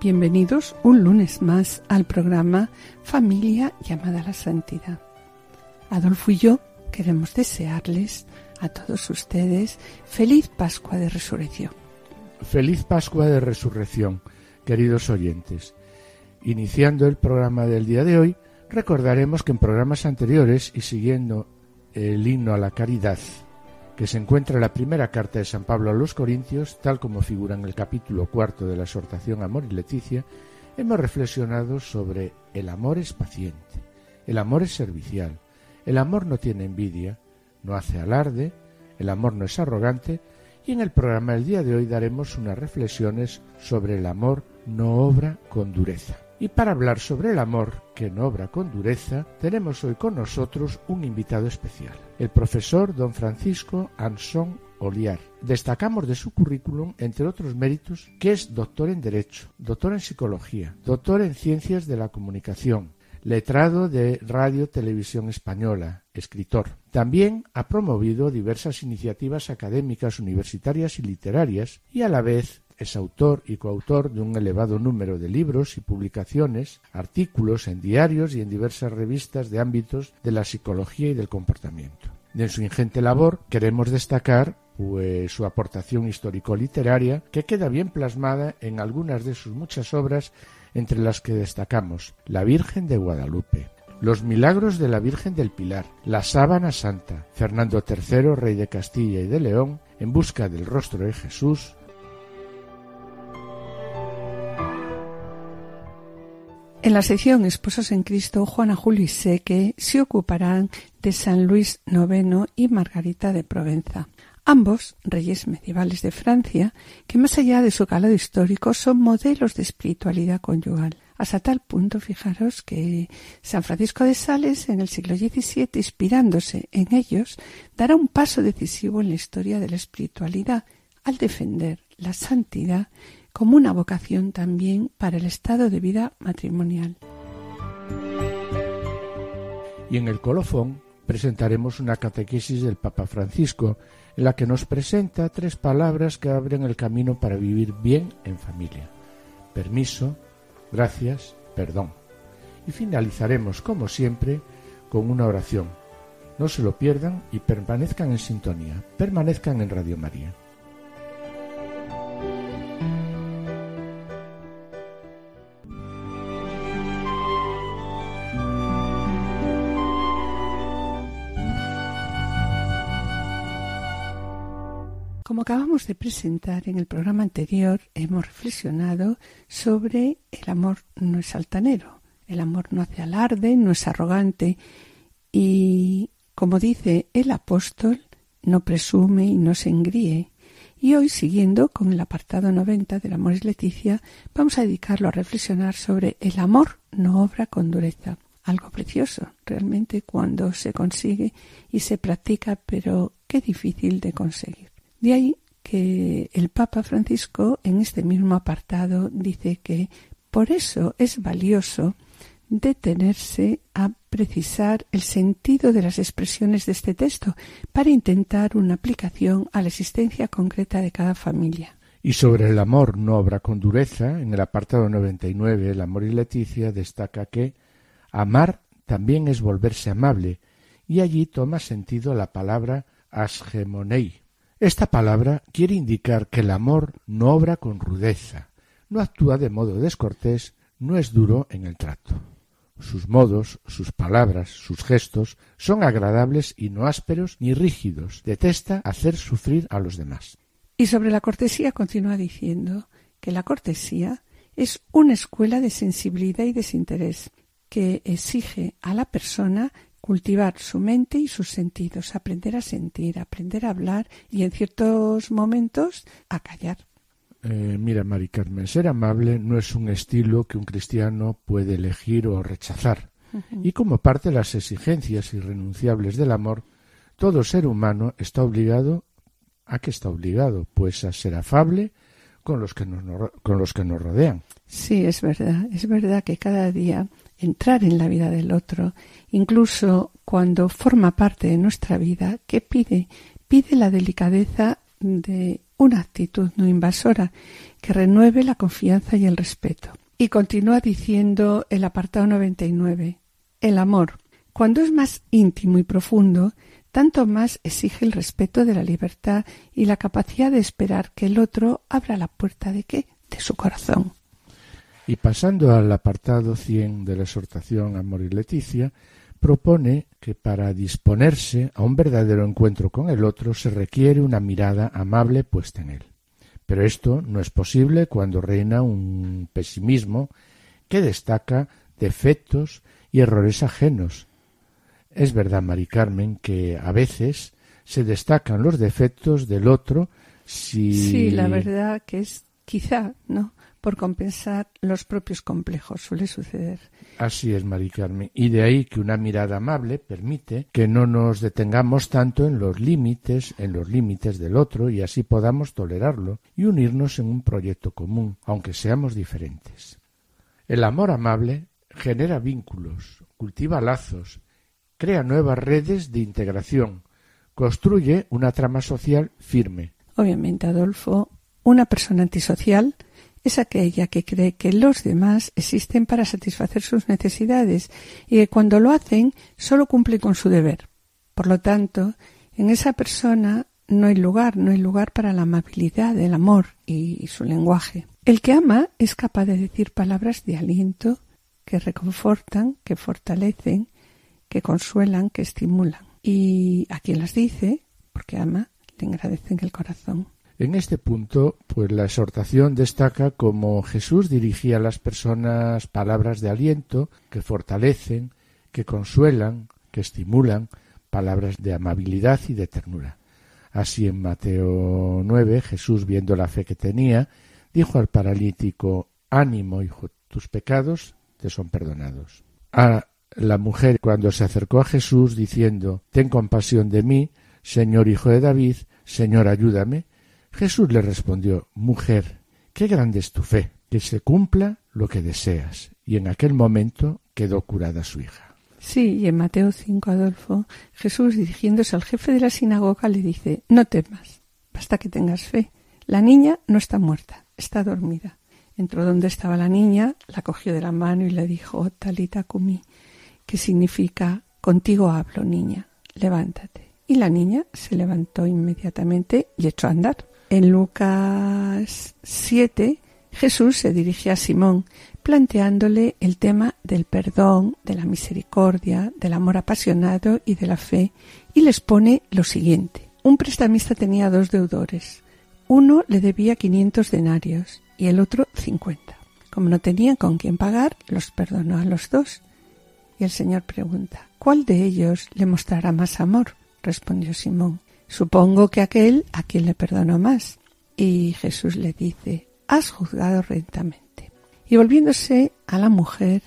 Bienvenidos un lunes más al programa Familia llamada a la Santidad. Adolfo y yo queremos desearles a todos ustedes feliz Pascua de Resurrección. Feliz Pascua de Resurrección, queridos oyentes. Iniciando el programa del día de hoy, recordaremos que en programas anteriores y siguiendo el himno a la caridad que se encuentra en la primera carta de San Pablo a los Corintios, tal como figura en el capítulo cuarto de la exhortación Amor y Leticia, hemos reflexionado sobre el amor es paciente, el amor es servicial, el amor no tiene envidia, no hace alarde, el amor no es arrogante, y en el programa del día de hoy daremos unas reflexiones sobre el amor no obra con dureza. Y para hablar sobre el amor que no obra con dureza, tenemos hoy con nosotros un invitado especial, el profesor don Francisco Ansón Oliar. Destacamos de su currículum, entre otros méritos, que es doctor en Derecho, doctor en Psicología, doctor en Ciencias de la Comunicación, letrado de Radio Televisión Española, escritor. También ha promovido diversas iniciativas académicas, universitarias y literarias y a la vez es autor y coautor de un elevado número de libros y publicaciones, artículos en diarios y en diversas revistas de ámbitos de la psicología y del comportamiento. De su ingente labor queremos destacar pues, su aportación histórico-literaria que queda bien plasmada en algunas de sus muchas obras entre las que destacamos La Virgen de Guadalupe, los milagros de la Virgen del Pilar, la Sábana Santa, Fernando III, rey de Castilla y de León, en busca del rostro de Jesús, En la sección Esposos en Cristo, Juana Julio y Seque se ocuparán de San Luis IX y Margarita de Provenza, ambos reyes medievales de Francia, que más allá de su calado histórico son modelos de espiritualidad conyugal. Hasta tal punto, fijaros que San Francisco de Sales, en el siglo XVII, inspirándose en ellos, dará un paso decisivo en la historia de la espiritualidad al defender la santidad como una vocación también para el estado de vida matrimonial. Y en el colofón presentaremos una catequesis del Papa Francisco, en la que nos presenta tres palabras que abren el camino para vivir bien en familia. Permiso, gracias, perdón. Y finalizaremos, como siempre, con una oración. No se lo pierdan y permanezcan en sintonía, permanezcan en Radio María. De presentar en el programa anterior, hemos reflexionado sobre el amor no es altanero, el amor no hace alarde, no es arrogante y, como dice el apóstol, no presume y no se engríe. Y hoy, siguiendo con el apartado 90 del Amor es Leticia, vamos a dedicarlo a reflexionar sobre el amor no obra con dureza. Algo precioso, realmente, cuando se consigue y se practica, pero qué difícil de conseguir. De ahí que el Papa Francisco en este mismo apartado dice que por eso es valioso detenerse a precisar el sentido de las expresiones de este texto para intentar una aplicación a la existencia concreta de cada familia. Y sobre el amor no obra con dureza, en el apartado 99, El amor y Leticia destaca que amar también es volverse amable, y allí toma sentido la palabra asgemonei, esta palabra quiere indicar que el amor no obra con rudeza, no actúa de modo descortés, no es duro en el trato. Sus modos, sus palabras, sus gestos son agradables y no ásperos ni rígidos. Detesta hacer sufrir a los demás. Y sobre la cortesía continúa diciendo que la cortesía es una escuela de sensibilidad y desinterés que exige a la persona cultivar su mente y sus sentidos, aprender a sentir, aprender a hablar y en ciertos momentos a callar. Eh, mira, Mari Carmen, ser amable no es un estilo que un cristiano puede elegir o rechazar. y como parte de las exigencias irrenunciables del amor, todo ser humano está obligado a que está obligado, pues a ser afable con los que nos, con los que nos rodean. Sí, es verdad, es verdad que cada día entrar en la vida del otro, incluso cuando forma parte de nuestra vida, ¿qué pide? Pide la delicadeza de una actitud no invasora que renueve la confianza y el respeto. Y continúa diciendo el apartado 99. El amor, cuando es más íntimo y profundo, tanto más exige el respeto de la libertad y la capacidad de esperar que el otro abra la puerta de qué? De su corazón. Y pasando al apartado 100 de la exhortación Amor y Leticia, propone que para disponerse a un verdadero encuentro con el otro se requiere una mirada amable puesta en él. Pero esto no es posible cuando reina un pesimismo que destaca defectos y errores ajenos. Es verdad, Mari Carmen, que a veces se destacan los defectos del otro si... Sí, la verdad que es quizá, ¿no? Por compensar los propios complejos. Suele suceder. Así es, Mari Carmen. Y de ahí que una mirada amable permite que no nos detengamos tanto en los límites, en los límites del otro y así podamos tolerarlo y unirnos en un proyecto común, aunque seamos diferentes. El amor amable genera vínculos, cultiva lazos, crea nuevas redes de integración, construye una trama social firme. Obviamente, Adolfo, una persona antisocial es aquella que cree que los demás existen para satisfacer sus necesidades y que cuando lo hacen solo cumplen con su deber. Por lo tanto, en esa persona no hay lugar, no hay lugar para la amabilidad, el amor y su lenguaje. El que ama es capaz de decir palabras de aliento que reconfortan, que fortalecen, que consuelan, que estimulan. Y a quien las dice, porque ama, le agradecen el corazón. En este punto, pues la exhortación destaca cómo Jesús dirigía a las personas palabras de aliento que fortalecen, que consuelan, que estimulan, palabras de amabilidad y de ternura. Así en Mateo 9, Jesús, viendo la fe que tenía, dijo al paralítico, ánimo, hijo, tus pecados te son perdonados. A la mujer, cuando se acercó a Jesús diciendo, ten compasión de mí, Señor hijo de David, Señor ayúdame, Jesús le respondió Mujer, qué grande es tu fe, que se cumpla lo que deseas. Y en aquel momento quedó curada su hija. Sí, y en Mateo 5, Adolfo, Jesús dirigiéndose al jefe de la sinagoga le dice No temas, basta que tengas fe. La niña no está muerta, está dormida. Entró donde estaba la niña, la cogió de la mano y le dijo Talita kumi, que significa Contigo hablo, niña, levántate. Y la niña se levantó inmediatamente y echó a andar. En Lucas 7, Jesús se dirige a Simón, planteándole el tema del perdón, de la misericordia, del amor apasionado y de la fe, y les pone lo siguiente. Un prestamista tenía dos deudores. Uno le debía quinientos denarios y el otro cincuenta. Como no tenían con quién pagar, los perdonó a los dos. Y el Señor pregunta, ¿cuál de ellos le mostrará más amor? respondió Simón. Supongo que aquel a quien le perdonó más. Y Jesús le dice, has juzgado rectamente. Y volviéndose a la mujer,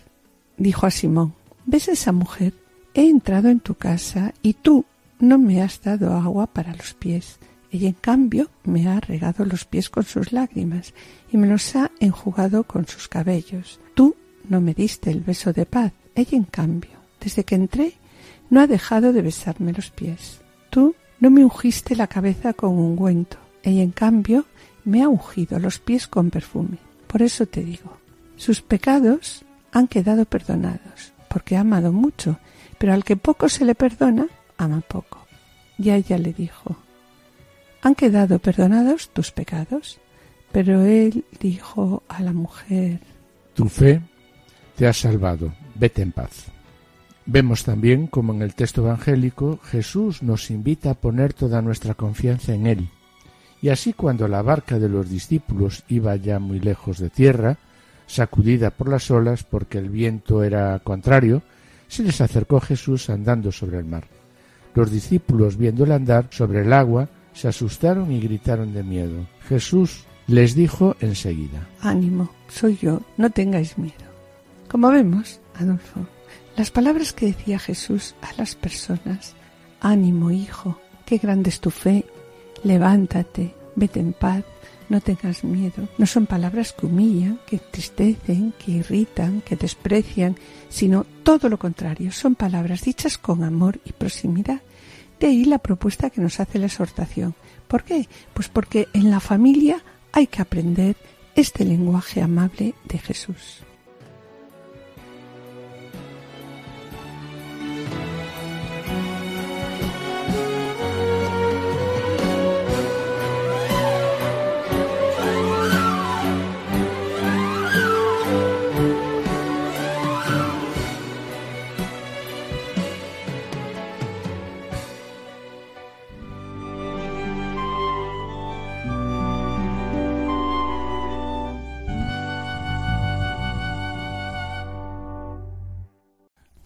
dijo a Simón, ¿ves esa mujer? He entrado en tu casa y tú no me has dado agua para los pies. Ella, en cambio, me ha regado los pies con sus lágrimas y me los ha enjugado con sus cabellos. Tú no me diste el beso de paz. Ella, en cambio, desde que entré, no ha dejado de besarme los pies. Tú no me ungiste la cabeza con ungüento, ella en cambio me ha ungido los pies con perfume. Por eso te digo, sus pecados han quedado perdonados, porque ha amado mucho, pero al que poco se le perdona, ama poco. Y ella le dijo, han quedado perdonados tus pecados. Pero él dijo a la mujer, Tu fe te ha salvado, vete en paz. Vemos también como en el texto evangélico Jesús nos invita a poner toda nuestra confianza en Él. Y así cuando la barca de los discípulos iba ya muy lejos de tierra, sacudida por las olas porque el viento era contrario, se les acercó Jesús andando sobre el mar. Los discípulos, viéndole andar sobre el agua, se asustaron y gritaron de miedo. Jesús les dijo enseguida Ánimo, soy yo, no tengáis miedo. Como vemos, Adolfo, Las palabras que decía Jesús a las personas, ánimo hijo, qué grande es tu fe, levántate, vete en paz, no tengas miedo, no son palabras que humillan, que entristecen, que irritan, que desprecian, sino todo lo contrario, son palabras dichas con amor y proximidad. De ahí la propuesta que nos hace la exhortación. ¿Por qué? Pues porque en la familia hay que aprender este lenguaje amable de Jesús.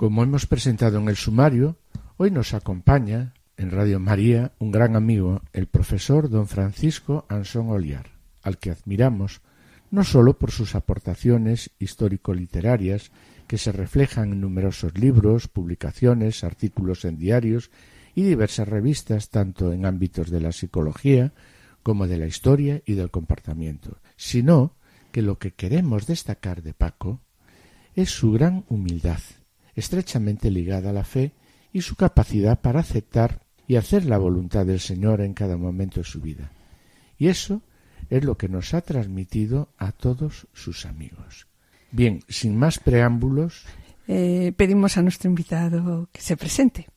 Como hemos presentado en el sumario, hoy nos acompaña en Radio María un gran amigo, el profesor don Francisco Ansón Oliar, al que admiramos no sólo por sus aportaciones histórico-literarias que se reflejan en numerosos libros, publicaciones, artículos en diarios y diversas revistas tanto en ámbitos de la psicología como de la historia y del comportamiento, sino que lo que queremos destacar de Paco es su gran humildad estrechamente ligada a la fe y su capacidad para aceptar y hacer la voluntad del Señor en cada momento de su vida. Y eso es lo que nos ha transmitido a todos sus amigos. Bien, sin más preámbulos. Eh, pedimos a nuestro invitado que se presente.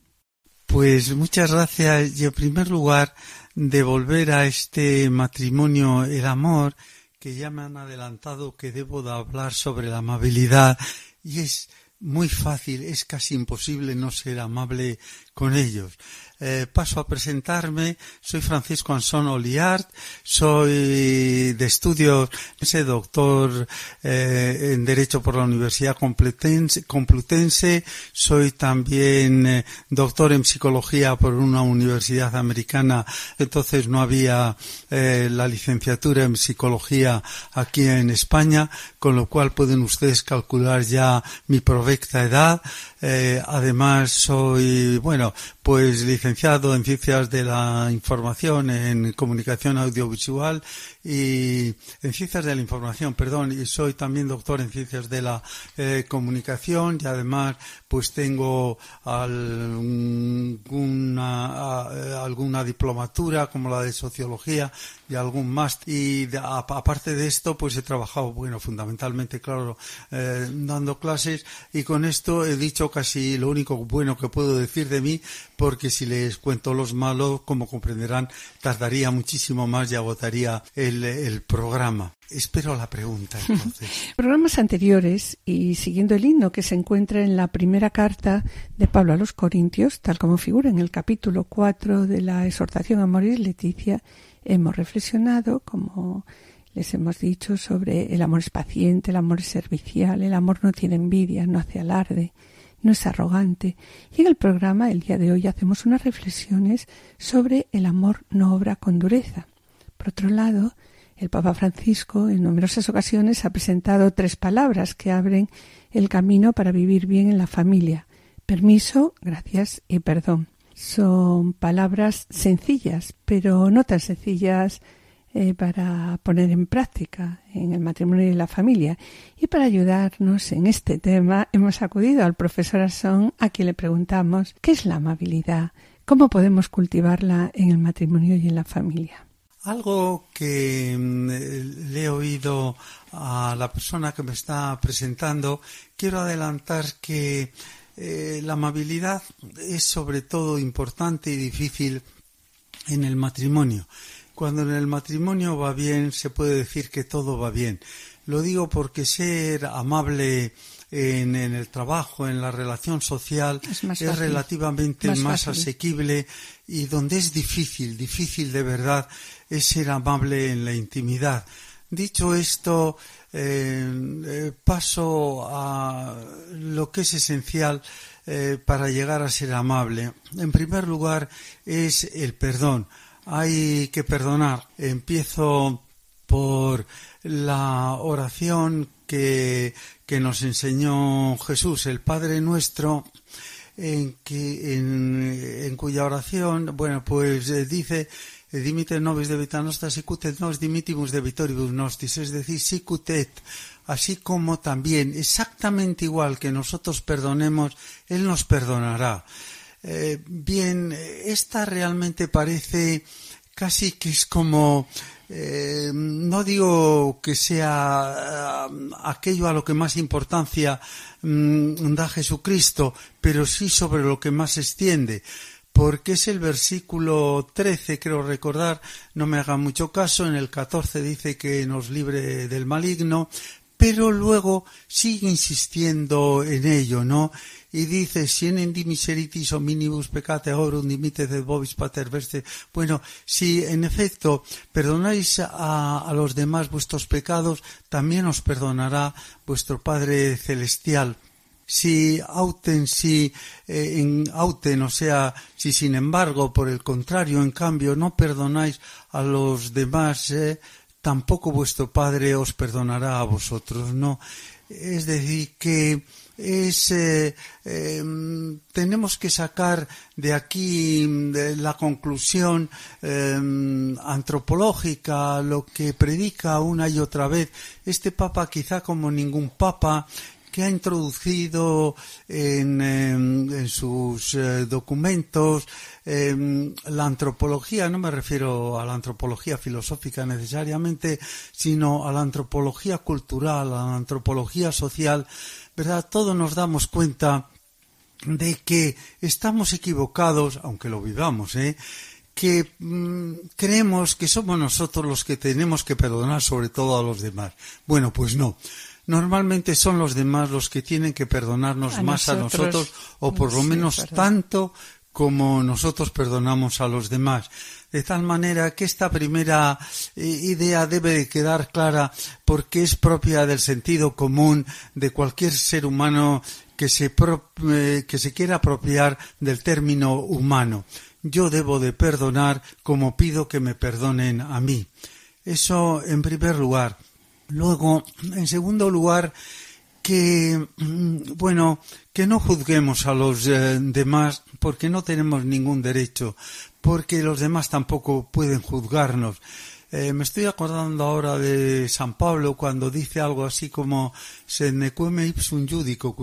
Pues muchas gracias y en primer lugar de volver a este matrimonio el amor que ya me han adelantado que debo de hablar sobre la amabilidad y es muy fácil, es casi imposible no ser amable con ellos. Eh, paso a presentarme. Soy Francisco Ansón Oliart, soy de estudios, soy doctor eh, en Derecho por la Universidad Complutense, soy también eh, doctor en Psicología por una universidad americana, entonces no había la licenciatura en Psicología aquí en España, con lo cual pueden ustedes calcular ya mi provecta edad. Además soy, bueno, pues licenciado en Ciencias de la Información, en Comunicación Audiovisual y en Ciencias de la Información, perdón, y soy también doctor en Ciencias de la eh, Comunicación y además pues tengo alguna, alguna diplomatura como la de Sociología y algún máster. Y aparte de esto pues he trabajado, bueno, fundamentalmente, claro, eh, dando clases y con esto he dicho casi lo único bueno que puedo decir de mí porque si les cuento los malos, como comprenderán, tardaría muchísimo más y agotaría el, programa. Espero la pregunta entonces. Programas anteriores y siguiendo el himno que se encuentra en la primera carta de Pablo a los Corintios, tal como figura en el capítulo 4 de la exhortación a morir Leticia, hemos reflexionado, como les hemos dicho, sobre el amor es paciente, el amor es servicial, el amor no tiene envidia, no hace alarde, no es arrogante. Y en el programa el día de hoy hacemos unas reflexiones sobre el amor no obra con dureza. Por otro lado, el Papa Francisco en numerosas ocasiones ha presentado tres palabras que abren el camino para vivir bien en la familia. Permiso, gracias y perdón. Son palabras sencillas, pero no tan sencillas eh, para poner en práctica en el matrimonio y la familia. Y para ayudarnos en este tema hemos acudido al profesor Asson a quien le preguntamos ¿qué es la amabilidad? ¿Cómo podemos cultivarla en el matrimonio y en la familia? Algo que mm, le he oído a la persona que me está presentando, quiero adelantar que eh, la amabilidad es sobre todo importante y difícil en el matrimonio. Cuando en el matrimonio va bien, se puede decir que todo va bien. Lo digo porque ser amable en, el trabajo, en la relación social, es, relativamente más, asequible y donde es difícil, difícil de verdad, es ser amable en la intimidad. Dicho esto, eh, eh, paso a lo que es esencial eh, para llegar a ser amable. En primer lugar, es el perdón hay que perdonar. Empiezo por la oración que, que nos enseñó Jesús, el Padre nuestro, en, que, en, cuya oración, bueno, pues dice, dimite nobis nostra sicutet nos dimitimus de vitoribus nostis, es decir, sicutet, así como también, exactamente igual que nosotros perdonemos, Él nos perdonará. Eh, bien, esta realmente parece casi que es como eh, no digo que sea eh, aquello a lo que más importancia mm, da Jesucristo, pero sí sobre lo que más se extiende, porque es el versículo 13, creo recordar, no me haga mucho caso, en el 14 dice que nos libre del maligno, pero luego sigue insistiendo en ello, ¿no? y dice, en di miseritis minibus peccate aurum dimite de vobis pater veste. Bueno, si en efecto perdonáis a, a los demás vuestros pecados, también os perdonará vuestro Padre Celestial si auten, si eh, en auten, o sea, si sin embargo, por el contrario, en cambio, no perdonáis a los demás, eh, tampoco vuestro Padre os perdonará a vosotros, ¿no? Es decir, que es eh, em, tenemos que sacar de aquí la conclusión em, antropológica lo que predica una y otra vez este papa quizá como ningún papa que ha introducido en, em, sus eh, documentos la antropología, no me refiero a la antropología filosófica necesariamente, sino a la antropología cultural, a la antropología social, ¿verdad? Todos nos damos cuenta de que estamos equivocados, aunque lo vivamos, ¿eh? que mm, creemos que somos nosotros los que tenemos que perdonar sobre todo a los demás. Bueno, pues no. Normalmente son los demás los que tienen que perdonarnos más a nosotros o por lo menos tanto como nosotros perdonamos a los demás de tal manera que esta primera eh, idea debe quedar clara porque es propia del sentido común de cualquier ser humano que se, eh, que se quiera apropiar del término humano. Yo debo de perdonar como pido que me perdonen a mí. Eso en primer lugar. Luego, en segundo lugar, que, mm, bueno, que no juzguemos a los eh, demás porque no tenemos ningún derecho, porque los demás tampoco pueden juzgarnos. Eh, me estoy acordando ahora de San Pablo cuando dice algo así como se nequeme ipsum judico,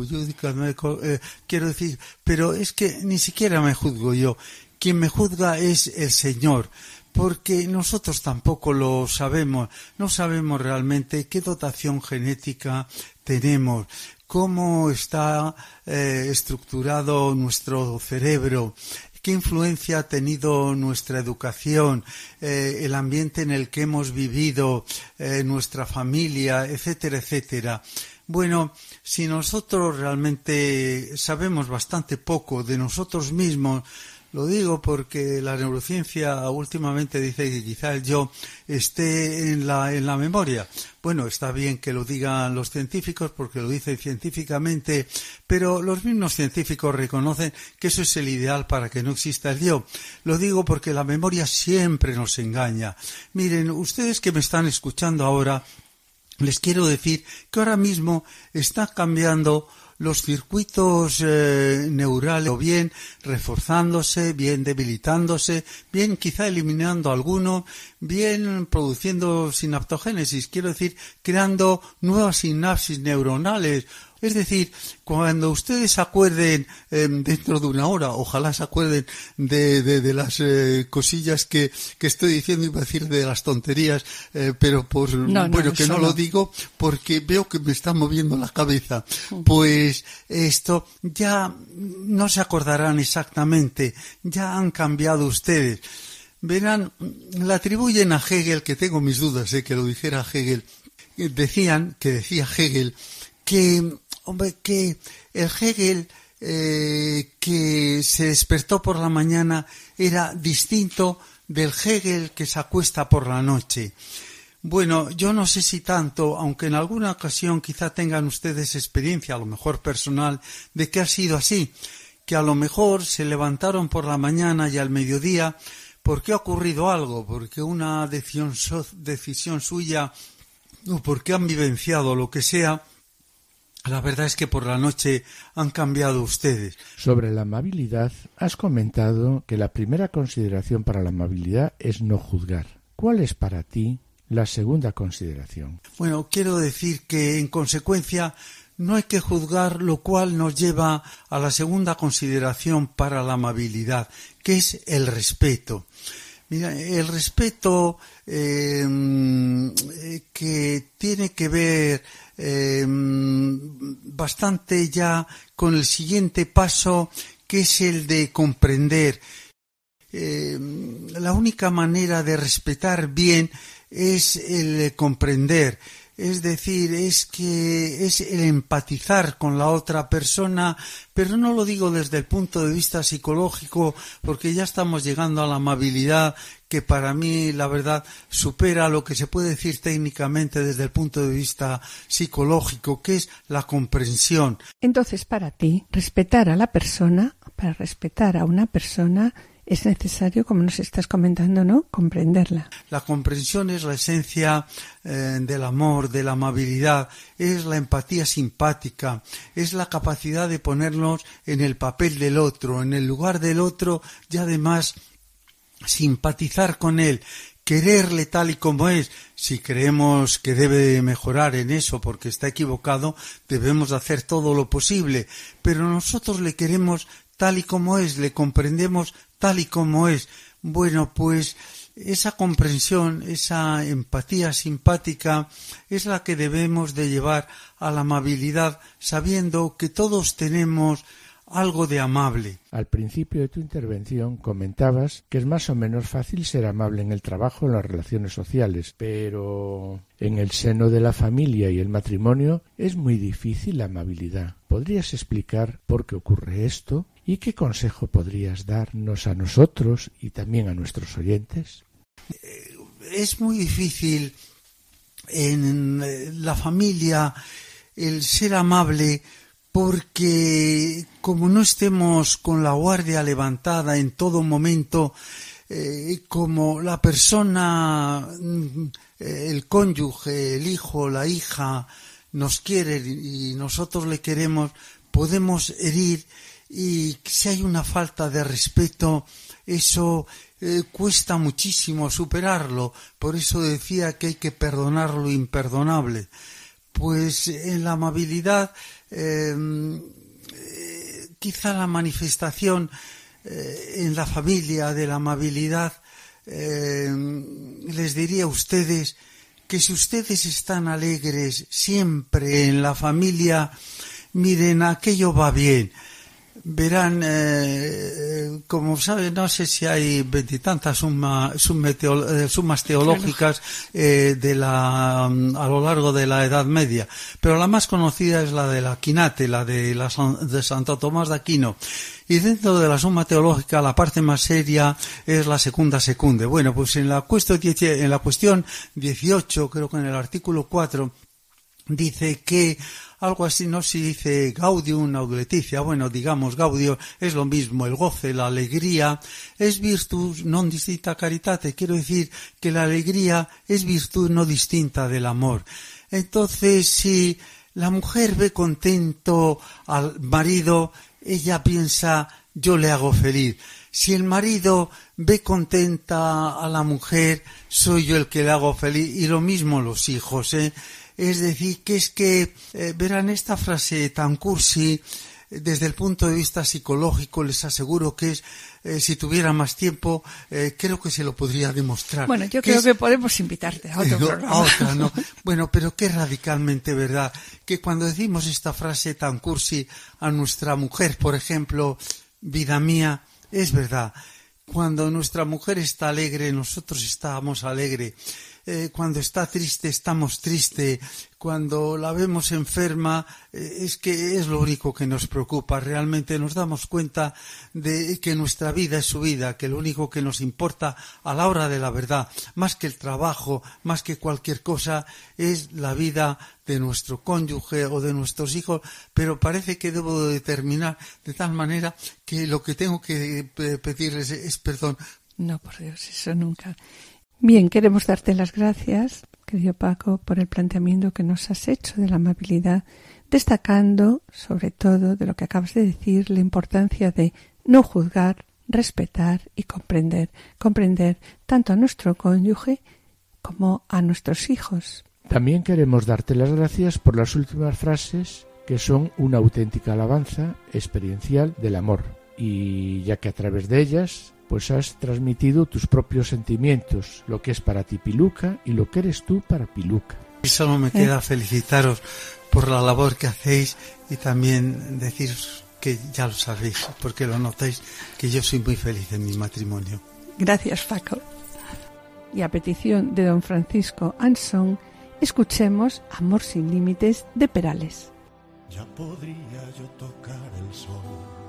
eh, quiero decir, pero es que ni siquiera me juzgo yo. Quien me juzga es el Señor porque nosotros tampoco lo sabemos, no sabemos realmente qué dotación genética tenemos, cómo está eh, estructurado nuestro cerebro, qué influencia ha tenido nuestra educación, eh, el ambiente en el que hemos vivido, eh, nuestra familia, etcétera, etcétera. Bueno, si nosotros realmente sabemos bastante poco de nosotros mismos, lo digo porque la neurociencia últimamente dice que quizá el yo esté en la, en la memoria. Bueno, está bien que lo digan los científicos porque lo dicen científicamente, pero los mismos científicos reconocen que eso es el ideal para que no exista el yo. Lo digo porque la memoria siempre nos engaña. Miren, ustedes que me están escuchando ahora, les quiero decir que ahora mismo está cambiando los circuitos eh, neurales o bien reforzándose, bien debilitándose, bien quizá eliminando alguno, bien produciendo sinaptogénesis, quiero decir, creando nuevas sinapsis neuronales es decir, cuando ustedes acuerden em, dentro de una hora, ojalá se acuerden de, de, las eh, cosillas que, que, estoy diciendo, iba a decir de las tonterías, eh, pero por, bueno, que no, lo digo porque veo que me está moviendo la cabeza. Mm. Pues esto ya no se acordarán exactamente, ya han cambiado ustedes. Verán, la atribuyen a Hegel, que tengo mis dudas de que lo dijera Hegel, decían, que decía Hegel, que Hombre, que el Hegel eh, que se despertó por la mañana era distinto del Hegel que se acuesta por la noche. Bueno, yo no sé si tanto, aunque en alguna ocasión quizá tengan ustedes experiencia, a lo mejor personal, de que ha sido así, que a lo mejor se levantaron por la mañana y al mediodía ¿Por qué ha ocurrido algo? ¿Porque una decisión, decisión suya o porque han vivenciado lo que sea? La verdad es que por la noche han cambiado ustedes. Sobre la amabilidad, has comentado que la primera consideración para la amabilidad es no juzgar. ¿Cuál es para ti la segunda consideración? Bueno, quiero decir que en consecuencia no hay que juzgar, lo cual nos lleva a la segunda consideración para la amabilidad, que es el respeto. Mira, el respeto eh, que tiene que ver eh, bastante ya con el siguiente paso, que es el de comprender. Eh, la única manera de respetar bien es el comprender. Es decir, es que es el empatizar con la otra persona, pero no lo digo desde el punto de vista psicológico, porque ya estamos llegando a la amabilidad que para mí, la verdad, supera lo que se puede decir técnicamente desde el punto de vista psicológico, que es la comprensión. Entonces, para ti, respetar a la persona, para respetar a una persona, es necesario, como nos estás comentando, ¿no? Comprenderla. La comprensión es la esencia eh, del amor, de la amabilidad, es la empatía simpática, es la capacidad de ponernos en el papel del otro, en el lugar del otro y además simpatizar con él, quererle tal y como es. Si creemos que debe mejorar en eso porque está equivocado, debemos hacer todo lo posible. Pero nosotros le queremos tal y como es, le comprendemos tal y como es. Bueno, pues esa comprensión, esa empatía simpática es la que debemos de llevar a la amabilidad, sabiendo que todos tenemos algo de amable. Al principio de tu intervención comentabas que es más o menos fácil ser amable en el trabajo, en las relaciones sociales, pero en el seno de la familia y el matrimonio es muy difícil la amabilidad. ¿Podrías explicar por qué ocurre esto? ¿Y qué consejo podrías darnos a nosotros y también a nuestros oyentes? Eh, es muy difícil en eh, la familia el ser amable porque como no estemos con la guardia levantada en todo momento, eh, como la persona, mm, el cónyuge, el hijo, la hija, nos quiere y nosotros le queremos, podemos herir y si hay una falta de respeto, eso eh, cuesta muchísimo superarlo. Por eso decía que hay que perdonar lo imperdonable. Pues en la amabilidad, em, eh, quizá la manifestación eh, en la familia de la amabilidad, em, les diría a ustedes que si ustedes están alegres siempre en la familia, miren, aquello va bien Verán, eh, como saben, no sé si hay veintitantas eh, sumas teológicas eh, de la, mm, a lo largo de la Edad Media, pero la más conocida es la de la Quinate, la de, la, de Santo Tomás de Aquino. Y dentro de la suma teológica, la parte más seria es la segunda secunde. Bueno, pues en la, cuestión, en la cuestión 18, creo que en el artículo 4, dice que algo así no se dice gaudium o leticia, bueno, digamos gaudio es lo mismo, el goce, la alegría es virtud non distinta caritate, quiero decir que la alegría es virtud no distinta del amor. Entonces, si la mujer ve contento al marido, ella piensa yo le hago feliz. Si el marido ve contenta a la mujer, soy yo el que le hago feliz. Y lo mismo los hijos, ¿eh? Es decir, que es que, eh, verán esta frase tan cursi, desde el punto de vista psicológico les aseguro que es eh, si tuviera más tiempo eh, creo que se lo podría demostrar bueno yo creo que podemos invitarte a otro programa. otra, ¿no? bueno pero qué radicalmente verdad que cuando decimos esta frase tan cursi a nuestra mujer por ejemplo vida mía es verdad cuando nuestra mujer está alegre nosotros estamos alegre eh, cuando está triste estamos triste, cuando la vemos enferma eh, es que es lo único que nos preocupa. Realmente nos damos cuenta de que nuestra vida es su vida, que lo único que nos importa a la hora de la verdad, más que el trabajo, más que cualquier cosa, es la vida de nuestro cónyuge o de nuestros hijos, pero parece que debo determinar de tal manera que lo que tengo que pedirles es perdón No, por Dios, eso nunca. Bien, queremos darte las gracias, querido Paco, por el planteamiento que nos has hecho de la amabilidad, destacando, sobre todo, de lo que acabas de decir, la importancia de no juzgar, respetar y comprender, comprender tanto a nuestro cónyuge como a nuestros hijos. También queremos darte las gracias por las últimas frases que son una auténtica alabanza experiencial del amor y ya que a través de ellas pues has transmitido tus propios sentimientos, lo que es para ti Piluca y lo que eres tú para Piluca. Y solo me queda felicitaros por la labor que hacéis y también deciros que ya lo sabéis, porque lo notáis, que yo soy muy feliz en mi matrimonio. Gracias, Paco. Y a petición de don Francisco Anson, escuchemos Amor sin Límites de Perales. Ya podría yo tocar el sol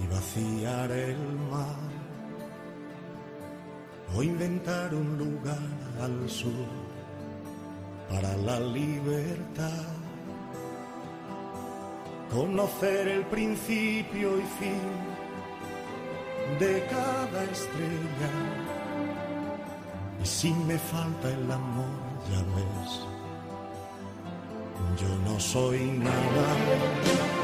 y vaciar el mar o inventar un lugar al sur para la libertad. Conocer el principio y fin de cada estrella. Y si me falta el amor, ya ves, yo no soy nada.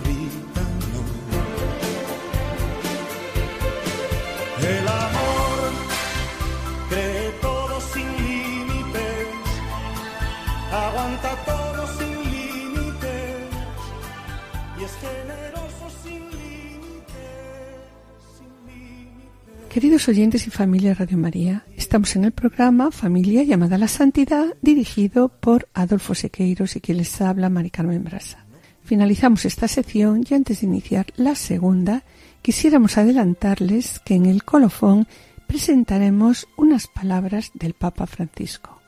Queridos oyentes y familia Radio María, estamos en el programa Familia llamada a la Santidad, dirigido por Adolfo Sequeiros y quien les habla, Mari Carmen Brasa. Finalizamos esta sección y antes de iniciar la segunda, quisiéramos adelantarles que en el colofón presentaremos unas palabras del Papa Francisco.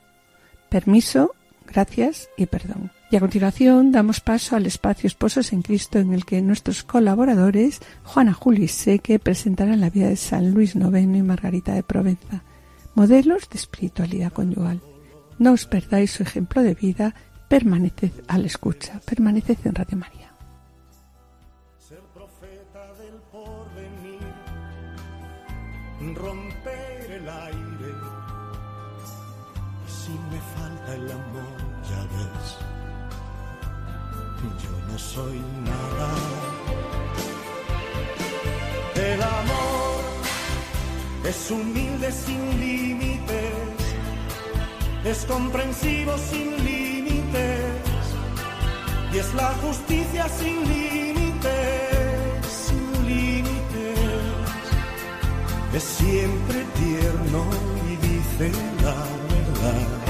Permiso, gracias y perdón. Y a continuación damos paso al espacio Esposos en Cristo en el que nuestros colaboradores, Juana Juli Seque, presentarán la vida de San Luis IX y Margarita de Provenza, modelos de espiritualidad conyugal. No os perdáis su ejemplo de vida, permaneced a la escucha, permaneced en Radio María. Soy nada. El amor es humilde sin límites, es comprensivo sin límites y es la justicia sin límites, sin límites. Es siempre tierno y dice la verdad.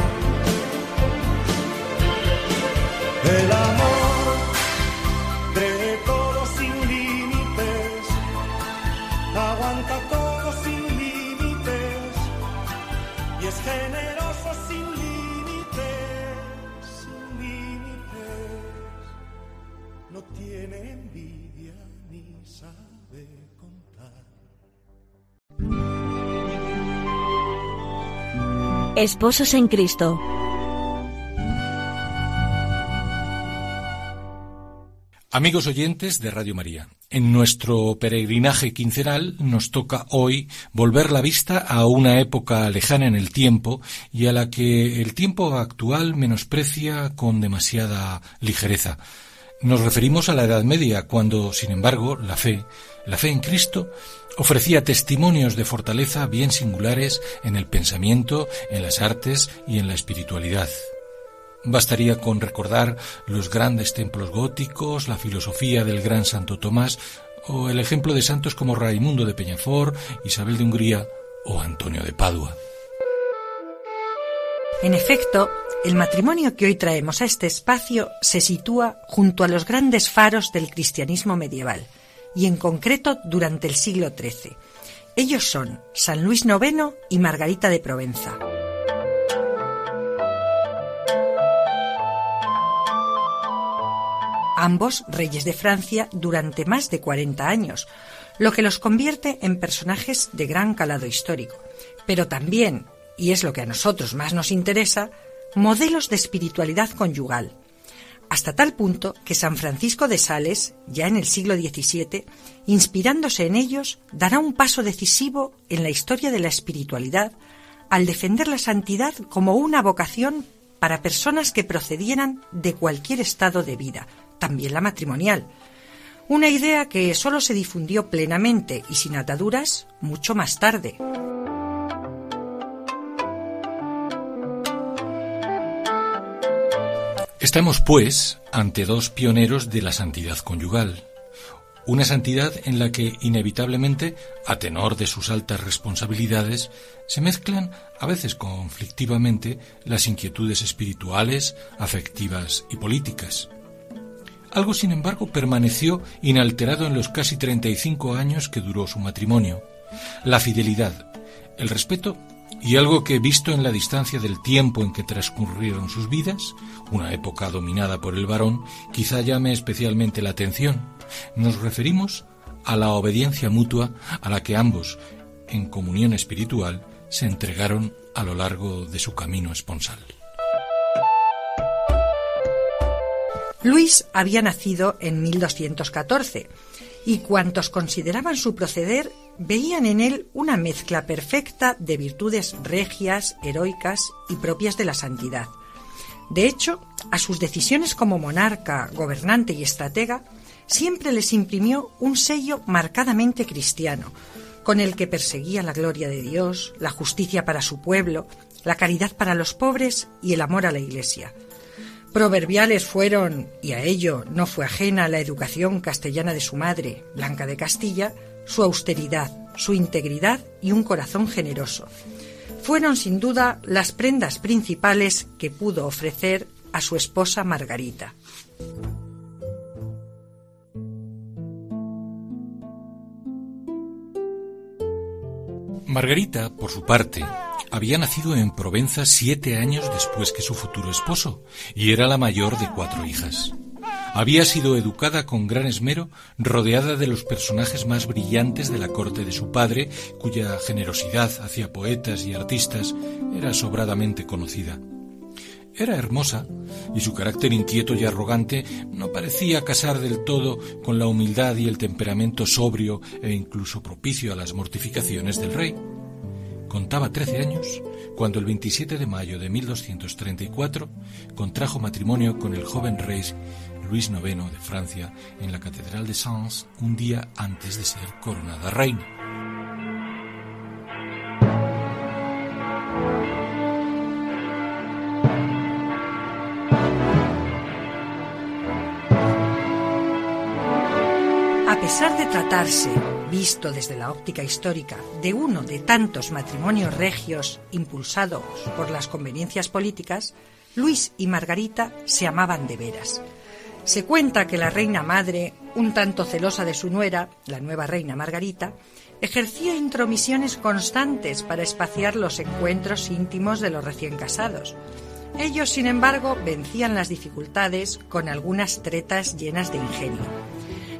El amor sin límites, sin límites. No tiene envidia ni sabe contar. Esposos en Cristo. Amigos oyentes de Radio María, en nuestro peregrinaje quincenal nos toca hoy volver la vista a una época lejana en el tiempo y a la que el tiempo actual menosprecia con demasiada ligereza. Nos referimos a la Edad Media, cuando, sin embargo, la fe, la fe en Cristo, ofrecía testimonios de fortaleza bien singulares en el pensamiento, en las artes y en la espiritualidad. Bastaría con recordar los grandes templos góticos, la filosofía del gran Santo Tomás o el ejemplo de santos como Raimundo de Peñafort, Isabel de Hungría o Antonio de Padua. En efecto, el matrimonio que hoy traemos a este espacio se sitúa junto a los grandes faros del cristianismo medieval, y en concreto durante el siglo XIII. Ellos son San Luis IX y Margarita de Provenza. Ambos reyes de Francia durante más de 40 años, lo que los convierte en personajes de gran calado histórico, pero también, y es lo que a nosotros más nos interesa, modelos de espiritualidad conyugal, hasta tal punto que San Francisco de Sales, ya en el siglo XVII, inspirándose en ellos, dará un paso decisivo en la historia de la espiritualidad al defender la santidad como una vocación para personas que procedieran de cualquier estado de vida, también la matrimonial. Una idea que solo se difundió plenamente y sin ataduras mucho más tarde. Estamos, pues, ante dos pioneros de la santidad conyugal. Una santidad en la que, inevitablemente, a tenor de sus altas responsabilidades, se mezclan, a veces conflictivamente, las inquietudes espirituales, afectivas y políticas. Algo, sin embargo, permaneció inalterado en los casi 35 años que duró su matrimonio. La fidelidad, el respeto y algo que, visto en la distancia del tiempo en que transcurrieron sus vidas, una época dominada por el varón, quizá llame especialmente la atención. Nos referimos a la obediencia mutua a la que ambos, en comunión espiritual, se entregaron a lo largo de su camino esponsal. Luis había nacido en 1214 y cuantos consideraban su proceder veían en él una mezcla perfecta de virtudes regias, heroicas y propias de la santidad. De hecho, a sus decisiones como monarca, gobernante y estratega siempre les imprimió un sello marcadamente cristiano, con el que perseguía la gloria de Dios, la justicia para su pueblo, la caridad para los pobres y el amor a la Iglesia. Proverbiales fueron, y a ello no fue ajena la educación castellana de su madre, Blanca de Castilla, su austeridad, su integridad y un corazón generoso. Fueron sin duda las prendas principales que pudo ofrecer a su esposa Margarita. Margarita, por su parte, había nacido en Provenza siete años después que su futuro esposo, y era la mayor de cuatro hijas. Había sido educada con gran esmero, rodeada de los personajes más brillantes de la corte de su padre, cuya generosidad hacia poetas y artistas era sobradamente conocida. Era hermosa, y su carácter inquieto y arrogante no parecía casar del todo con la humildad y el temperamento sobrio e incluso propicio a las mortificaciones del rey. Contaba trece años cuando el 27 de mayo de 1234 contrajo matrimonio con el joven rey Luis IX de Francia en la Catedral de Sens un día antes de ser coronada reina. Pesar de tratarse visto desde la óptica histórica de uno de tantos matrimonios regios impulsados por las conveniencias políticas, Luis y Margarita se amaban de veras. Se cuenta que la reina madre, un tanto celosa de su nuera, la nueva reina Margarita, ejercía intromisiones constantes para espaciar los encuentros íntimos de los recién casados. Ellos, sin embargo, vencían las dificultades con algunas tretas llenas de ingenio.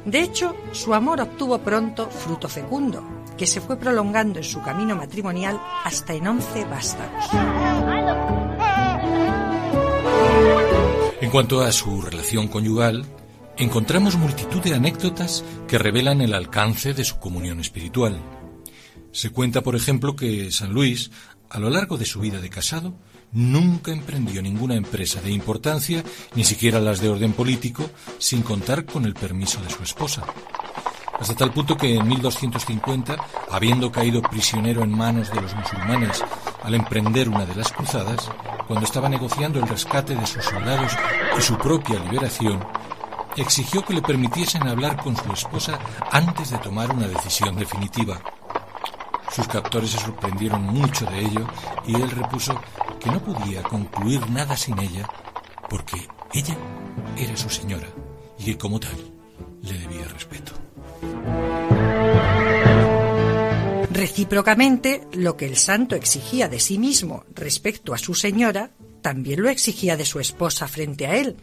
De hecho, su amor obtuvo pronto fruto fecundo, que se fue prolongando en su camino matrimonial hasta en once vástagos. En cuanto a su relación conyugal, encontramos multitud de anécdotas que revelan el alcance de su comunión espiritual. Se cuenta, por ejemplo, que San Luis, a lo largo de su vida de casado, nunca emprendió ninguna empresa de importancia, ni siquiera las de orden político, sin contar con el permiso de su esposa. Hasta tal punto que en 1250, habiendo caído prisionero en manos de los musulmanes al emprender una de las cruzadas, cuando estaba negociando el rescate de sus soldados y su propia liberación, exigió que le permitiesen hablar con su esposa antes de tomar una decisión definitiva. Sus captores se sorprendieron mucho de ello y él repuso que no podía concluir nada sin ella porque ella era su señora y que como tal le debía respeto. Recíprocamente, lo que el santo exigía de sí mismo respecto a su señora, también lo exigía de su esposa frente a él.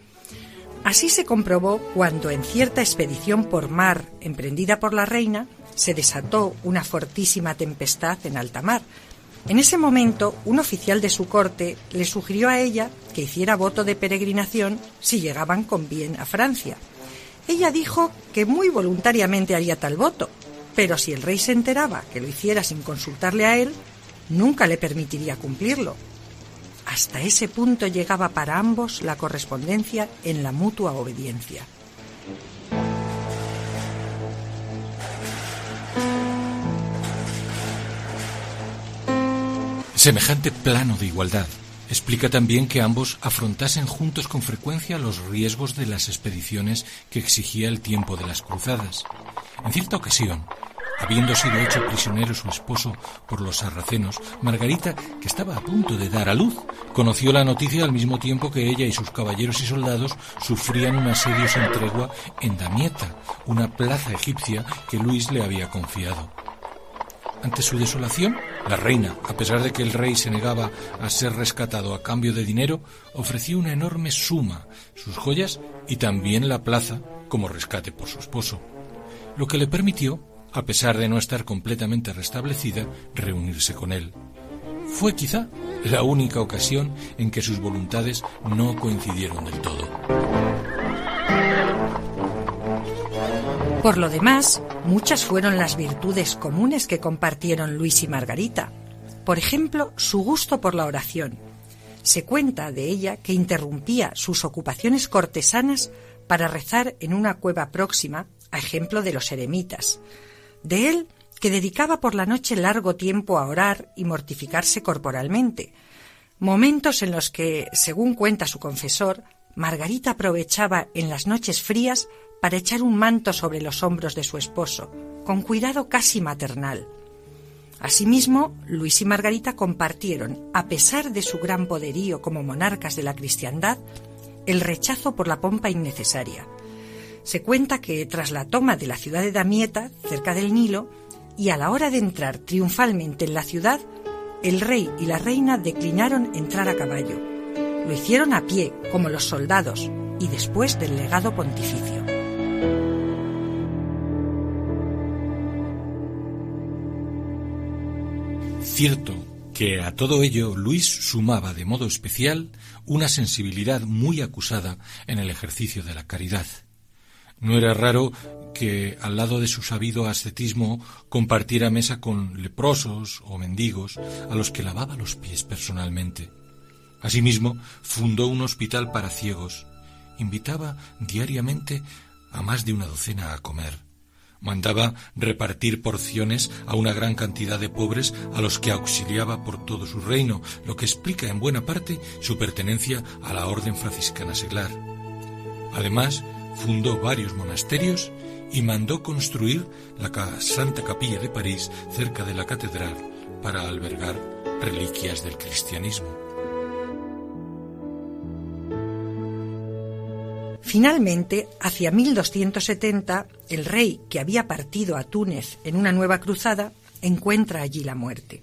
Así se comprobó cuando en cierta expedición por mar emprendida por la reina se desató una fortísima tempestad en alta mar. En ese momento, un oficial de su corte le sugirió a ella que hiciera voto de peregrinación si llegaban con bien a Francia. Ella dijo que muy voluntariamente haría tal voto, pero si el rey se enteraba que lo hiciera sin consultarle a él, nunca le permitiría cumplirlo. Hasta ese punto llegaba para ambos la correspondencia en la mutua obediencia. Semejante plano de igualdad explica también que ambos afrontasen juntos con frecuencia los riesgos de las expediciones que exigía el tiempo de las cruzadas. En cierta ocasión, Habiendo sido hecho prisionero su esposo por los sarracenos, Margarita, que estaba a punto de dar a luz, conoció la noticia al mismo tiempo que ella y sus caballeros y soldados sufrían un asedio sin tregua en Damieta, una plaza egipcia que Luis le había confiado. Ante su desolación, la reina, a pesar de que el rey se negaba a ser rescatado a cambio de dinero, ofreció una enorme suma, sus joyas y también la plaza como rescate por su esposo, lo que le permitió a pesar de no estar completamente restablecida, reunirse con él. Fue quizá la única ocasión en que sus voluntades no coincidieron del todo. Por lo demás, muchas fueron las virtudes comunes que compartieron Luis y Margarita. Por ejemplo, su gusto por la oración. Se cuenta de ella que interrumpía sus ocupaciones cortesanas para rezar en una cueva próxima, a ejemplo de los eremitas, de él que dedicaba por la noche largo tiempo a orar y mortificarse corporalmente, momentos en los que, según cuenta su confesor, Margarita aprovechaba en las noches frías para echar un manto sobre los hombros de su esposo, con cuidado casi maternal. Asimismo, Luis y Margarita compartieron, a pesar de su gran poderío como monarcas de la cristiandad, el rechazo por la pompa innecesaria, se cuenta que tras la toma de la ciudad de Damieta, cerca del Nilo, y a la hora de entrar triunfalmente en la ciudad, el rey y la reina declinaron entrar a caballo. Lo hicieron a pie, como los soldados, y después del legado pontificio. Cierto que a todo ello Luis sumaba de modo especial una sensibilidad muy acusada en el ejercicio de la caridad. No era raro que al lado de su sabido ascetismo compartiera mesa con leprosos o mendigos a los que lavaba los pies personalmente. Asimismo, fundó un hospital para ciegos. Invitaba diariamente a más de una docena a comer. Mandaba repartir porciones a una gran cantidad de pobres a los que auxiliaba por todo su reino, lo que explica en buena parte su pertenencia a la orden franciscana seglar. Además, fundó varios monasterios y mandó construir la Santa Capilla de París cerca de la catedral para albergar reliquias del cristianismo. Finalmente, hacia 1270, el rey, que había partido a Túnez en una nueva cruzada, encuentra allí la muerte.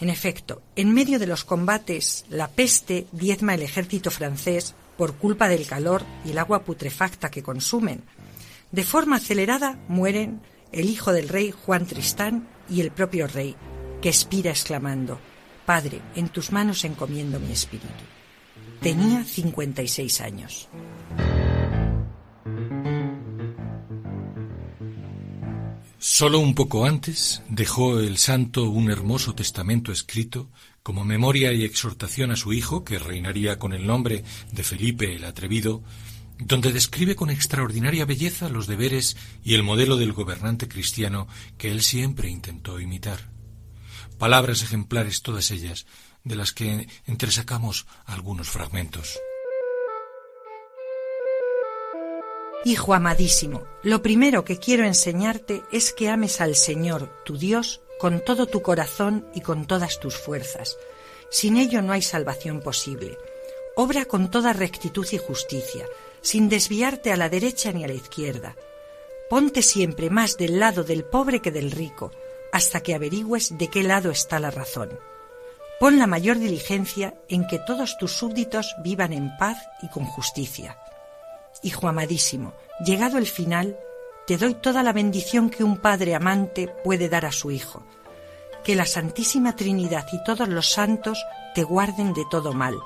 En efecto, en medio de los combates, la peste diezma el ejército francés por culpa del calor y el agua putrefacta que consumen. De forma acelerada mueren el hijo del rey Juan Tristán y el propio rey, que expira exclamando, Padre, en tus manos encomiendo mi espíritu. Tenía 56 años. Solo un poco antes dejó el santo un hermoso testamento escrito como memoria y exhortación a su hijo, que reinaría con el nombre de Felipe el Atrevido, donde describe con extraordinaria belleza los deberes y el modelo del gobernante cristiano que él siempre intentó imitar. Palabras ejemplares todas ellas, de las que entresacamos algunos fragmentos. Hijo amadísimo, lo primero que quiero enseñarte es que ames al Señor, tu Dios, con todo tu corazón y con todas tus fuerzas. Sin ello no hay salvación posible. Obra con toda rectitud y justicia, sin desviarte a la derecha ni a la izquierda. Ponte siempre más del lado del pobre que del rico, hasta que averigües de qué lado está la razón. Pon la mayor diligencia en que todos tus súbditos vivan en paz y con justicia. Hijo amadísimo, llegado el final, te doy toda la bendición que un padre amante puede dar a su hijo. Que la Santísima Trinidad y todos los santos te guarden de todo mal,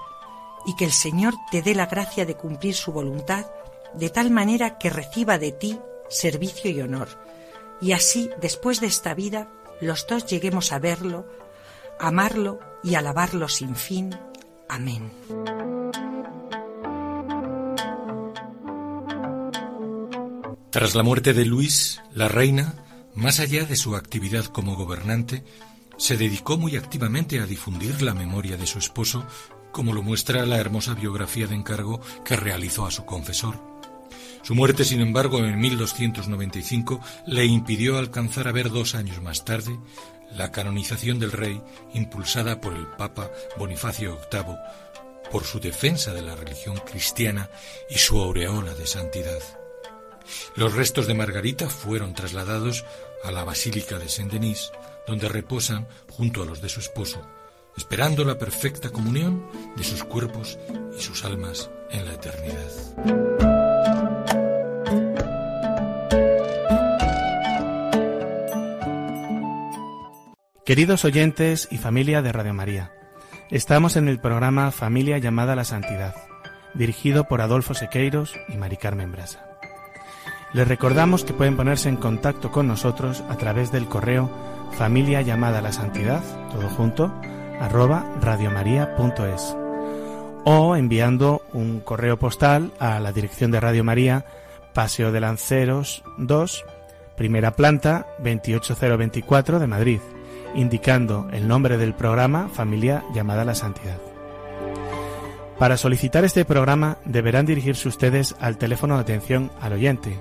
y que el Señor te dé la gracia de cumplir su voluntad, de tal manera que reciba de ti servicio y honor, y así, después de esta vida, los dos lleguemos a verlo, amarlo y alabarlo sin fin. Amén. Tras la muerte de Luis, la reina, más allá de su actividad como gobernante, se dedicó muy activamente a difundir la memoria de su esposo, como lo muestra la hermosa biografía de encargo que realizó a su confesor. Su muerte, sin embargo, en 1295 le impidió alcanzar a ver dos años más tarde la canonización del rey impulsada por el Papa Bonifacio VIII por su defensa de la religión cristiana y su aureola de santidad. Los restos de Margarita fueron trasladados a la Basílica de Saint-Denis, donde reposan junto a los de su esposo, esperando la perfecta comunión de sus cuerpos y sus almas en la eternidad. Queridos oyentes y familia de Radio María, estamos en el programa Familia llamada a la Santidad, dirigido por Adolfo Sequeiros y Mari Carmen Brasa. Les recordamos que pueden ponerse en contacto con nosotros a través del correo familia llamada a la santidad, todo junto, arroba radiomaria.es o enviando un correo postal a la dirección de Radio María, Paseo de Lanceros 2, primera planta 28024 de Madrid, indicando el nombre del programa Familia llamada a la Santidad. Para solicitar este programa deberán dirigirse ustedes al teléfono de atención al oyente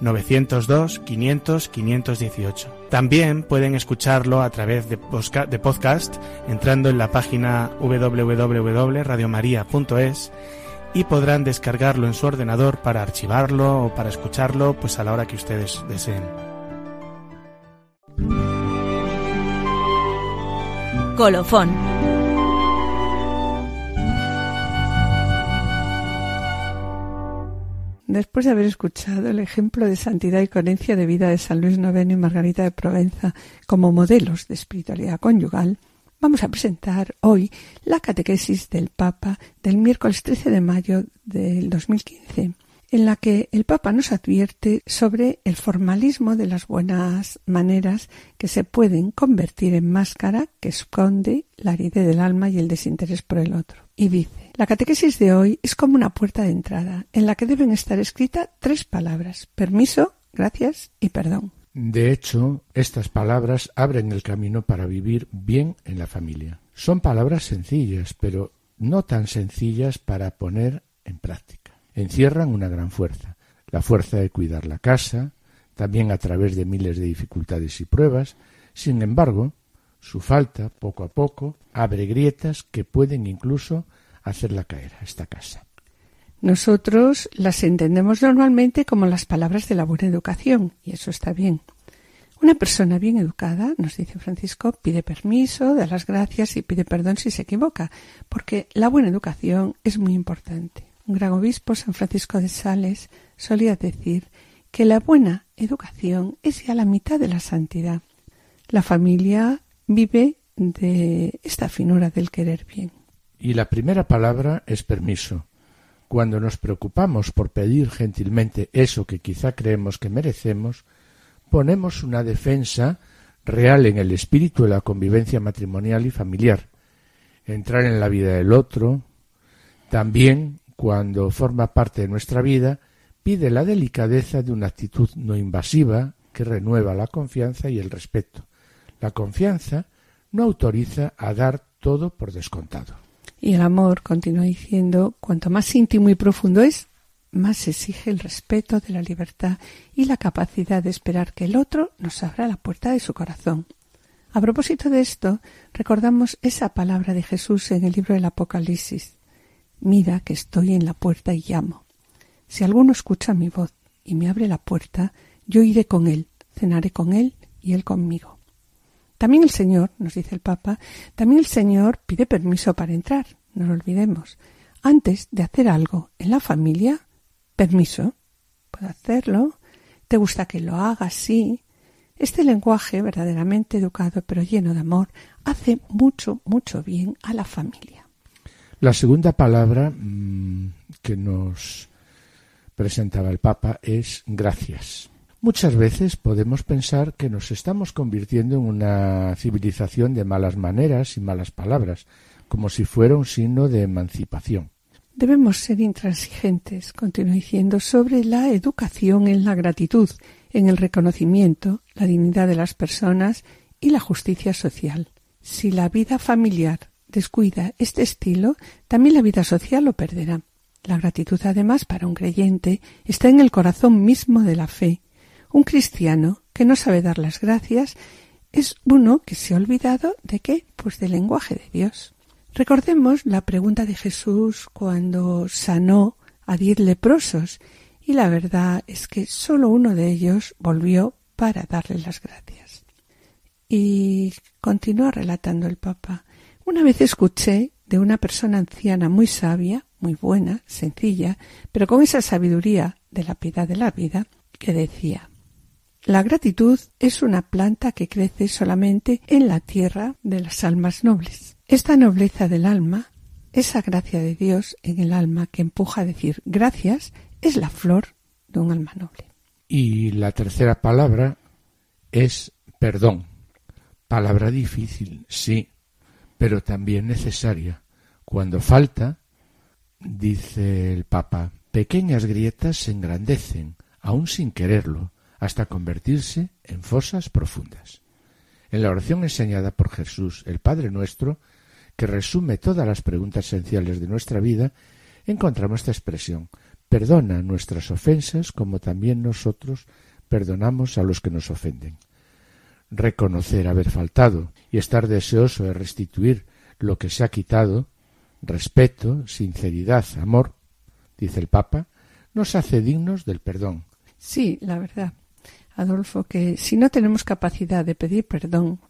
902 500 518. También pueden escucharlo a través de, podcast entrando en la página www.radiomaria.es y podrán descargarlo en su ordenador para archivarlo o para escucharlo pues a la hora que ustedes deseen. Colofón Después de haber escuchado el ejemplo de santidad y coherencia de vida de San Luis IX y Margarita de Provenza como modelos de espiritualidad conyugal, vamos a presentar hoy la catequesis del Papa del miércoles 13 de mayo del 2015, en la que el Papa nos advierte sobre el formalismo de las buenas maneras que se pueden convertir en máscara que esconde la aridez del alma y el desinterés por el otro. Y dice, la catequesis de hoy es como una puerta de entrada en la que deben estar escritas tres palabras, permiso, gracias y perdón. De hecho, estas palabras abren el camino para vivir bien en la familia. Son palabras sencillas, pero no tan sencillas para poner en práctica. Encierran una gran fuerza, la fuerza de cuidar la casa, también a través de miles de dificultades y pruebas. Sin embargo, su falta, poco a poco, abre grietas que pueden incluso hacerla caer a esta casa. Nosotros las entendemos normalmente como las palabras de la buena educación, y eso está bien. Una persona bien educada, nos dice Francisco, pide permiso, da las gracias y pide perdón si se equivoca, porque la buena educación es muy importante. Un gran obispo, San Francisco de Sales, solía decir que la buena educación es ya la mitad de la santidad. La familia vive de esta finura del querer bien. Y la primera palabra es permiso. Cuando nos preocupamos por pedir gentilmente eso que quizá creemos que merecemos, ponemos una defensa real en el espíritu de la convivencia matrimonial y familiar. Entrar en la vida del otro, también cuando forma parte de nuestra vida, pide la delicadeza de una actitud no invasiva que renueva la confianza y el respeto. La confianza no autoriza a dar todo por descontado. Y el amor, continúa diciendo, cuanto más íntimo y profundo es, más exige el respeto de la libertad y la capacidad de esperar que el otro nos abra la puerta de su corazón. A propósito de esto, recordamos esa palabra de Jesús en el libro del Apocalipsis. Mira que estoy en la puerta y llamo. Si alguno escucha mi voz y me abre la puerta, yo iré con él, cenaré con él y él conmigo. También el Señor, nos dice el Papa, también el Señor pide permiso para entrar, no lo olvidemos. Antes de hacer algo en la familia, permiso, puedo hacerlo, te gusta que lo haga así. Este lenguaje verdaderamente educado pero lleno de amor hace mucho, mucho bien a la familia. La segunda palabra mm, que nos presentaba el Papa es gracias. Muchas veces podemos pensar que nos estamos convirtiendo en una civilización de malas maneras y malas palabras, como si fuera un signo de emancipación. Debemos ser intransigentes, continúa diciendo, sobre la educación en la gratitud, en el reconocimiento, la dignidad de las personas y la justicia social. Si la vida familiar descuida este estilo, también la vida social lo perderá. La gratitud, además, para un creyente, está en el corazón mismo de la fe. Un cristiano que no sabe dar las gracias es uno que se ha olvidado de qué? Pues del lenguaje de Dios. Recordemos la pregunta de Jesús cuando sanó a diez leprosos y la verdad es que solo uno de ellos volvió para darle las gracias. Y continúa relatando el Papa. Una vez escuché de una persona anciana muy sabia muy buena, sencilla, pero con esa sabiduría de la piedad de la vida, que decía La gratitud es una planta que crece solamente en la tierra de las almas nobles. Esta nobleza del alma, esa gracia de Dios en el alma que empuja a decir gracias, es la flor de un alma noble. Y la tercera palabra es perdón. Palabra difícil, sí, pero también necesaria. Cuando falta, dice el Papa, pequeñas grietas se engrandecen, aun sin quererlo, hasta convertirse en fosas profundas. En la oración enseñada por Jesús, el Padre nuestro, que resume todas las preguntas esenciales de nuestra vida, encontramos esta expresión perdona nuestras ofensas como también nosotros perdonamos a los que nos ofenden. Reconocer haber faltado y estar deseoso de restituir lo que se ha quitado respeto, sinceridad, amor, dice el Papa, nos hace dignos del perdón. Sí, la verdad, Adolfo, que si no tenemos capacidad de pedir perdón,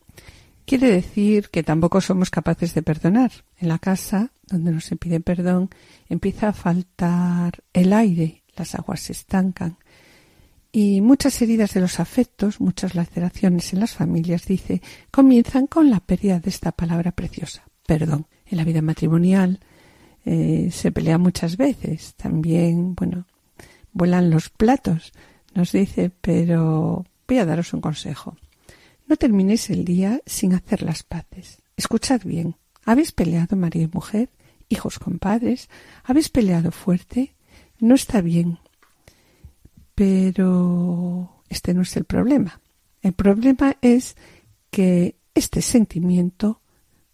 quiere decir que tampoco somos capaces de perdonar. En la casa, donde no se pide perdón, empieza a faltar el aire, las aguas se estancan. Y muchas heridas de los afectos, muchas laceraciones en las familias, dice, comienzan con la pérdida de esta palabra preciosa, perdón en la vida matrimonial eh, se pelea muchas veces. También, bueno, vuelan los platos, nos dice, pero voy a daros un consejo. No terminéis el día sin hacer las paces. Escuchad bien. ¿Habéis peleado marido y mujer? ¿Hijos con padres? ¿Habéis peleado fuerte? No está bien. Pero este no es el problema. El problema es que este sentimiento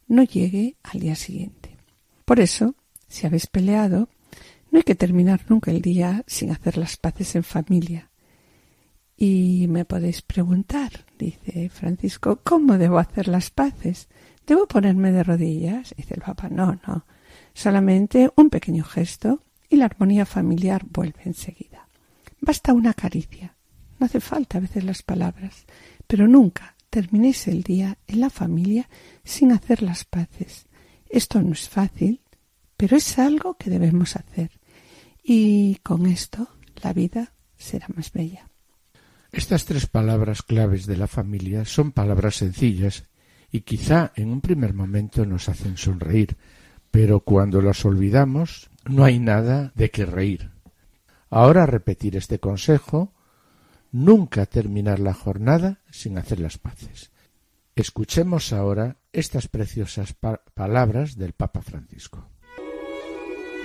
no llegue al día siguiente. Por eso, si habéis peleado, no hay que terminar nunca el día sin hacer las paces en familia. Y me podéis preguntar, dice Francisco, ¿cómo debo hacer las paces? ¿Debo ponerme de rodillas? Dice el Papa, no, no. Solamente un pequeño gesto y la armonía familiar vuelve enseguida. Basta una caricia. No hace falta a veces las palabras, pero nunca terminéis el día en la familia sin hacer las paces. Esto no es fácil, pero es algo que debemos hacer. Y con esto la vida será más bella. Estas tres palabras claves de la familia son palabras sencillas y quizá en un primer momento nos hacen sonreír, pero cuando las olvidamos no hay nada de qué reír. Ahora repetir este consejo nunca terminar la jornada sin hacer las paces. Escuchemos ahora estas preciosas palabras del Papa Francisco.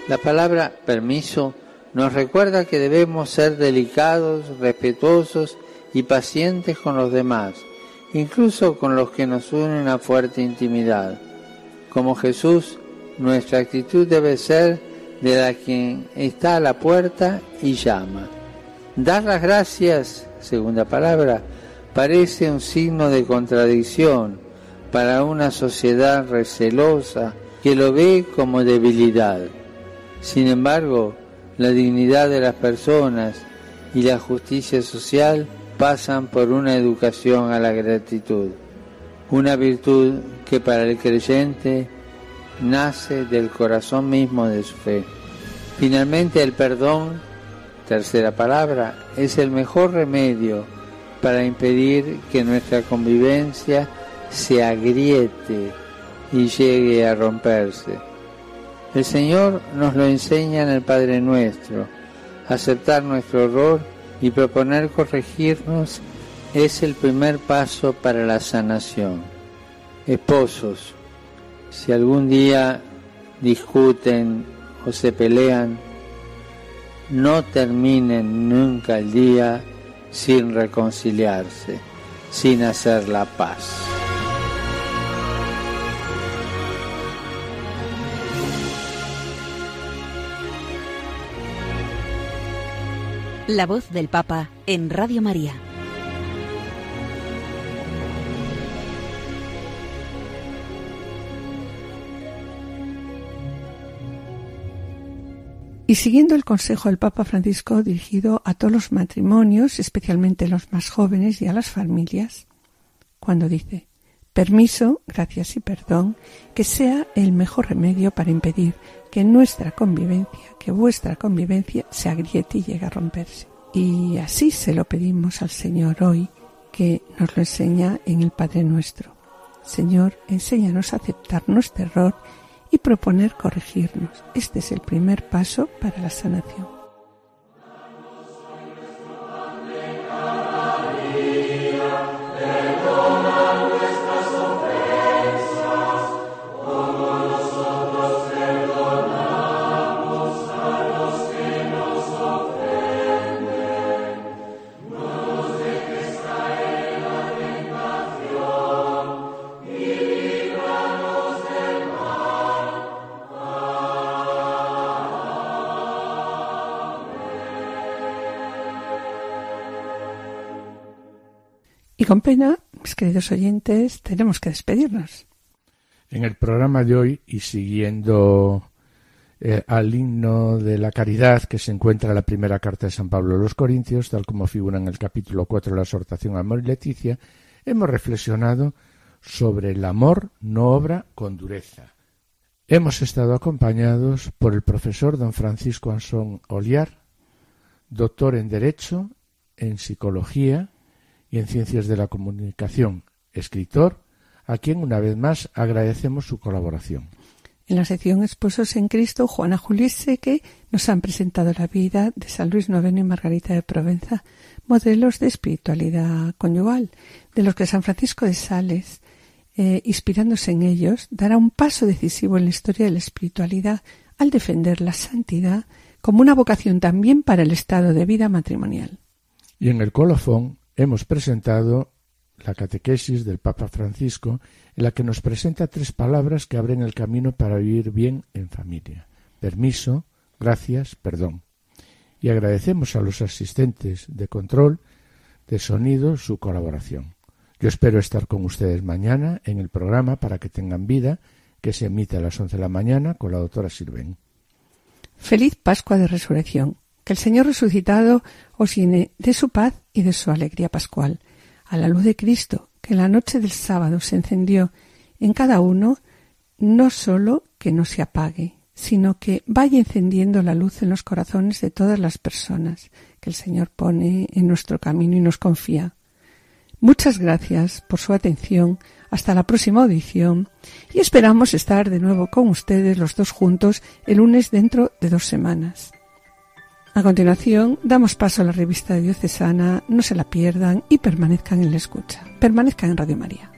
La palabra permiso nos recuerda que debemos ser delicados, respetuosos y pacientes con los demás, incluso con los que nos unen una fuerte intimidad. Como Jesús, nuestra actitud debe ser de la quien está a la puerta y llama. Dar las gracias, segunda palabra, parece un signo de contradicción para una sociedad recelosa que lo ve como debilidad. Sin embargo, la dignidad de las personas y la justicia social pasan por una educación a la gratitud, una virtud que para el creyente nace del corazón mismo de su fe. Finalmente, el perdón tercera palabra, es el mejor remedio para impedir que nuestra convivencia se agriete y llegue a romperse. El Señor nos lo enseña en el Padre Nuestro. Aceptar nuestro error y proponer corregirnos es el primer paso para la sanación. Esposos, si algún día discuten o se pelean, no terminen nunca el día sin reconciliarse, sin hacer la paz. La voz del Papa en Radio María. Y siguiendo el consejo del Papa Francisco dirigido a todos los matrimonios, especialmente los más jóvenes y a las familias, cuando dice, permiso, gracias y perdón, que sea el mejor remedio para impedir que nuestra convivencia, que vuestra convivencia se agriete y llegue a romperse. Y así se lo pedimos al Señor hoy, que nos lo enseña en el Padre nuestro. Señor, enséñanos a aceptar nuestro error y proponer corregirnos. Este es el primer paso para la sanación. Con pena, mis queridos oyentes, tenemos que despedirnos. En el programa de hoy y siguiendo eh, al himno de la caridad que se encuentra en la primera carta de San Pablo a los Corintios, tal como figura en el capítulo 4 de la exhortación Amor y Leticia, hemos reflexionado sobre el amor no obra con dureza. Hemos estado acompañados por el profesor don Francisco Ansón Oliar, doctor en Derecho, en Psicología, y en Ciencias de la Comunicación, escritor, a quien una vez más agradecemos su colaboración. En la sección Esposos en Cristo, Juana Seque nos han presentado la vida de San Luis IX y Margarita de Provenza, modelos de espiritualidad conyugal, de los que San Francisco de Sales, eh, inspirándose en ellos, dará un paso decisivo en la historia de la espiritualidad al defender la santidad como una vocación también para el estado de vida matrimonial. Y en el colofón hemos presentado la catequesis del Papa Francisco, en la que nos presenta tres palabras que abren el camino para vivir bien en familia. Permiso, gracias, perdón. Y agradecemos a los asistentes de control de sonido su colaboración. Yo espero estar con ustedes mañana en el programa para que tengan vida, que se emite a las once de la mañana con la doctora Sirven. Feliz Pascua de Resurrección. Que el Señor resucitado os llene de su paz y de su alegría pascual, a la luz de Cristo, que en la noche del sábado se encendió en cada uno, no sólo que no se apague, sino que vaya encendiendo la luz en los corazones de todas las personas que el Señor pone en nuestro camino y nos confía. Muchas gracias por su atención. Hasta la próxima audición y esperamos estar de nuevo con ustedes los dos juntos el lunes dentro de dos semanas. A continuación, damos paso a la revista diocesana, no se la pierdan y permanezcan en la escucha. Permanezcan en Radio María.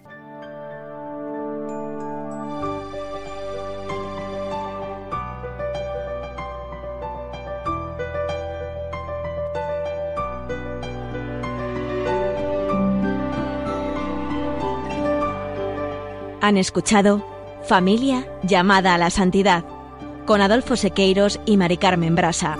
Han escuchado Familia llamada a la santidad con Adolfo Sequeiros y Mari Carmen Brasa.